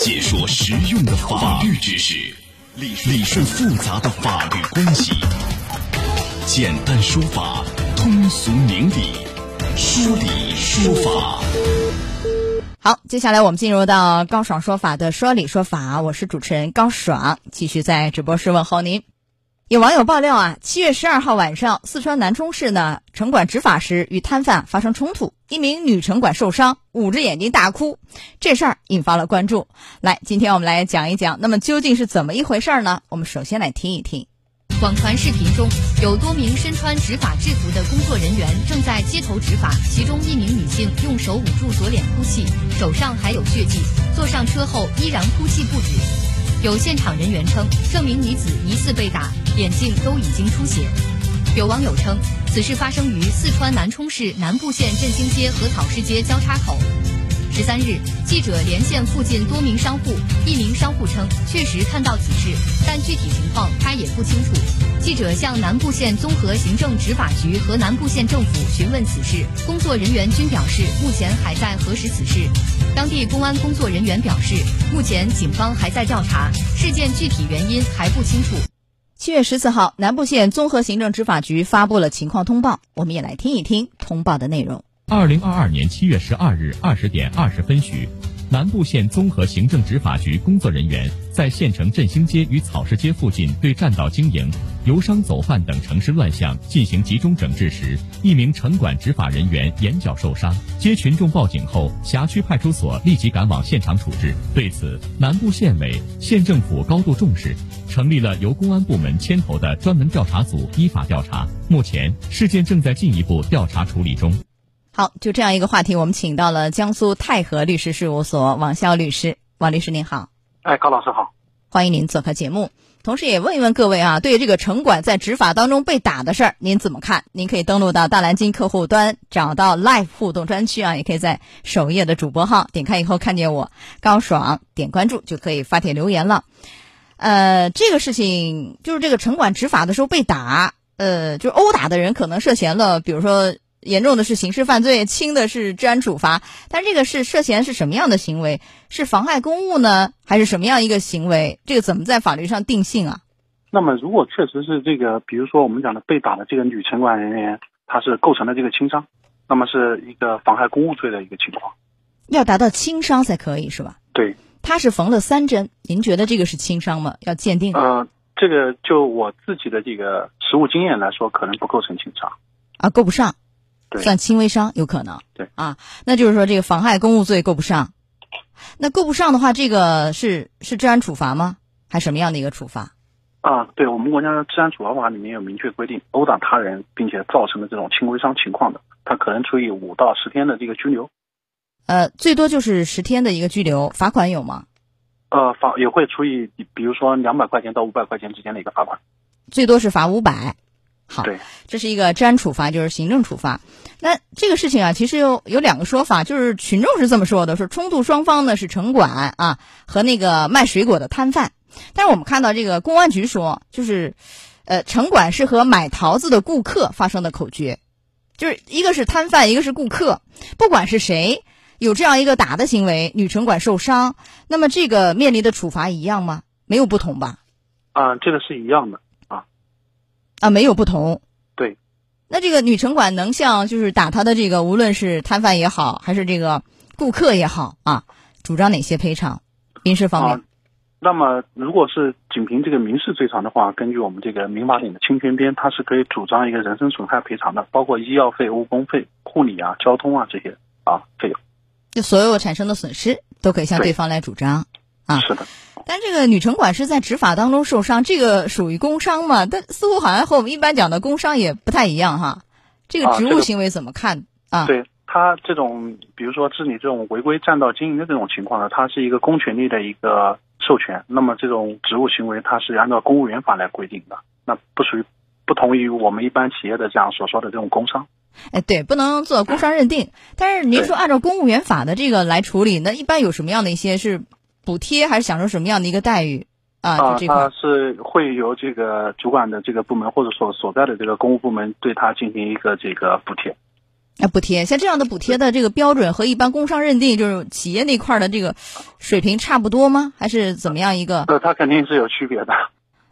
解说实用的法律知识，理理顺复杂的法律关系，简单说法，通俗明理，说理说法。好，接下来我们进入到高爽说法的说理说法，我是主持人高爽，继续在直播室问候您。有网友爆料啊，七月十二号晚上，四川南充市呢城管执法时与摊贩发生冲突，一名女城管受伤，捂着眼睛大哭，这事儿引发了关注。来，今天我们来讲一讲，那么究竟是怎么一回事呢？我们首先来听一听。网传视频中有多名身穿执法制服的工作人员正在街头执法，其中一名女性用手捂住左脸哭泣，手上还有血迹，坐上车后依然哭泣不止。有现场人员称，这名女子疑似被打，眼镜都已经出血。有网友称，此事发生于四川南充市南部县振兴街和草市街交叉口。十三日，记者连线附近多名商户，一名商户称确实看到此事，但具体情况他也不清楚。记者向南部县综合行政执法局和南部县政府询问此事，工作人员均表示目前还在核实此事。当地公安工作人员表示，目前警方还在调查事件具体原因还不清楚。七月十四号，南部县综合行政执法局发布了情况通报，我们也来听一听通报的内容。二零二二年七月十二日二十点二十分许，南部县综合行政执法局工作人员在县城振兴街与草市街附近对占道经营、游商走贩等城市乱象进行集中整治时，一名城管执法人员眼角受伤。接群众报警后，辖区派出所立即赶往现场处置。对此，南部县委、县政府高度重视，成立了由公安部门牵头的专门调查组依法调查。目前，事件正在进一步调查处理中。好，就这样一个话题，我们请到了江苏泰和律师事务所王潇律师。王律师您好，哎，高老师好，欢迎您做客节目。同时也问一问各位啊，对于这个城管在执法当中被打的事儿，您怎么看？您可以登录到大蓝鲸客户端，找到 Live 互动专区啊，也可以在首页的主播号点开以后看见我高爽，点关注就可以发帖留言了。呃，这个事情就是这个城管执法的时候被打，呃，就是殴打的人可能涉嫌了，比如说。严重的是刑事犯罪，轻的是治安处罚。但这个是涉嫌是什么样的行为？是妨害公务呢，还是什么样一个行为？这个怎么在法律上定性啊？那么，如果确实是这个，比如说我们讲的被打的这个女城管人员，她是构成了这个轻伤，那么是一个妨害公务罪的一个情况。要达到轻伤才可以是吧？对。她是缝了三针，您觉得这个是轻伤吗？要鉴定。呃，这个就我自己的这个实务经验来说，可能不构成轻伤。啊，够不上。算轻微伤有可能，对啊，那就是说这个妨害公务罪够不上，那够不上的话，这个是是治安处罚吗？还什么样的一个处罚？啊，对我们国家的治安处罚法里面有明确规定，殴打他人并且造成的这种轻微伤情况的，他可能处以五到十天的这个拘留。呃，最多就是十天的一个拘留，罚款有吗？呃，罚也会处以，比如说两百块钱到五百块钱之间的一个罚款。最多是罚五百。好，这是一个治安处罚，就是行政处罚。那这个事情啊，其实有有两个说法，就是群众是这么说的：说冲突双方呢是城管啊和那个卖水果的摊贩。但是我们看到这个公安局说，就是呃城管是和买桃子的顾客发生的口角，就是一个是摊贩，一个是顾客，不管是谁有这样一个打的行为，女城管受伤，那么这个面临的处罚一样吗？没有不同吧？啊，这个是一样的。啊，没有不同。对，那这个女城管能向就是打他的这个，无论是摊贩也好，还是这个顾客也好啊，主张哪些赔偿？民事方面。那么，如果是仅凭这个民事追偿的话，根据我们这个民法典的侵权编，它是可以主张一个人身损害赔偿的，包括医药费、误工费、护理啊、交通啊这些啊费用。就所有产生的损失都可以向对方来主张啊。是的。但这个女城管是在执法当中受伤，这个属于工伤嘛？但似乎好像和我们一般讲的工伤也不太一样哈。这个职务行为怎么看啊？对他这种，比如说治理这种违规占道经营的这种情况呢，它是一个公权力的一个授权。那么这种职务行为，它是按照公务员法来规定的，那不属于不同于我们一般企业的这样所说的这种工伤。哎，对，不能做工伤认定。但是您说按照公务员法的这个来处理，那一般有什么样的一些是？补贴还是享受什么样的一个待遇啊？啊，他是会由这个主管的这个部门或者说所在的这个公务部门对他进行一个这个补贴。啊，补贴像这样的补贴的这个标准和一般工商认定，就是企业那块的这个水平差不多吗？还是怎么样一个？呃，它肯定是有区别的。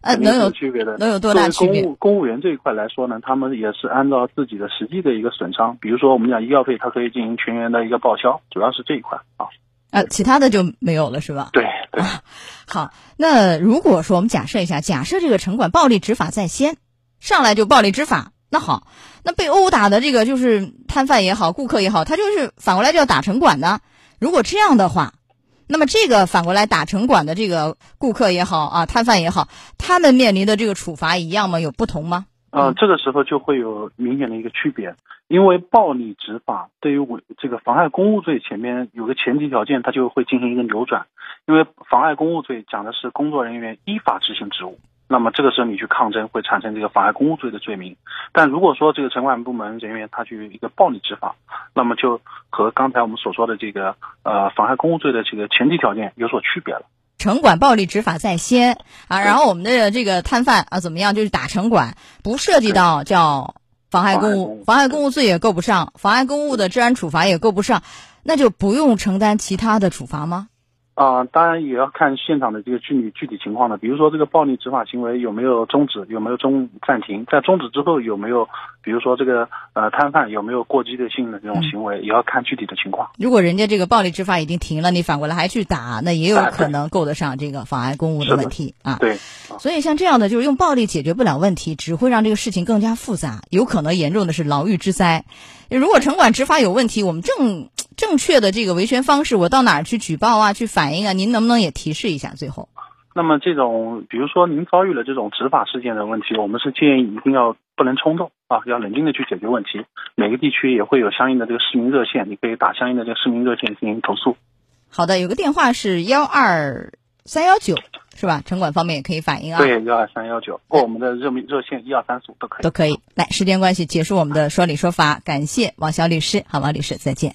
呃，能有区别的，能有多大区别？公务公务员这一块来说呢，他们也是按照自己的实际的一个损伤，比如说我们讲医药费，它可以进行全员的一个报销，主要是这一块啊。呃，其他的就没有了，是吧？对对。好，那如果说我们假设一下，假设这个城管暴力执法在先，上来就暴力执法，那好，那被殴打的这个就是摊贩也好，顾客也好，他就是反过来就要打城管的。如果这样的话。那么这个反过来打城管的这个顾客也好啊，摊贩也好，他们面临的这个处罚一样吗？有不同吗？呃，这个时候就会有明显的一个区别，因为暴力执法对于违这个妨害公务罪前面有个前提条件，它就会进行一个扭转，因为妨碍公务罪讲的是工作人员依法执行职务。那么这个时候你去抗争会产生这个妨碍公务罪的罪名，但如果说这个城管部门人员他去一个暴力执法，那么就和刚才我们所说的这个呃妨害公务罪的这个前提条件有所区别了。城管暴力执法在先啊，然后我们的这个摊贩啊怎么样，就是打城管，不涉及到叫妨害公务，妨害公务罪也够不上，妨碍公务的治安处罚也够不上，那就不用承担其他的处罚吗？啊，当然也要看现场的这个具体具体情况的，比如说这个暴力执法行为有没有终止，有没有中暂停，在终止之后有没有，比如说这个呃摊贩有没有过激的性的这种行为，也要看具体的情况。如果人家这个暴力执法已经停了，你反过来还去打，那也有可能够得上这个妨碍公务的问题啊。对，所以像这样的就是用暴力解决不了问题，只会让这个事情更加复杂，有可能严重的是牢狱之灾。如果城管执法有问题，我们正。正确的这个维权方式，我到哪儿去举报啊？去反映啊？您能不能也提示一下？最后，那么这种，比如说您遭遇了这种执法事件的问题，我们是建议一定要不能冲动啊，要冷静的去解决问题。每个地区也会有相应的这个市民热线，你可以打相应的这个市民热线进行投诉。好的，有个电话是幺二三幺九，是吧？城管方面也可以反映啊。对，幺二三幺九或我们的热热线一二三四五都可以。都可以。来，时间关系，结束我们的说理说法。感谢王小律师，好，王律师再见。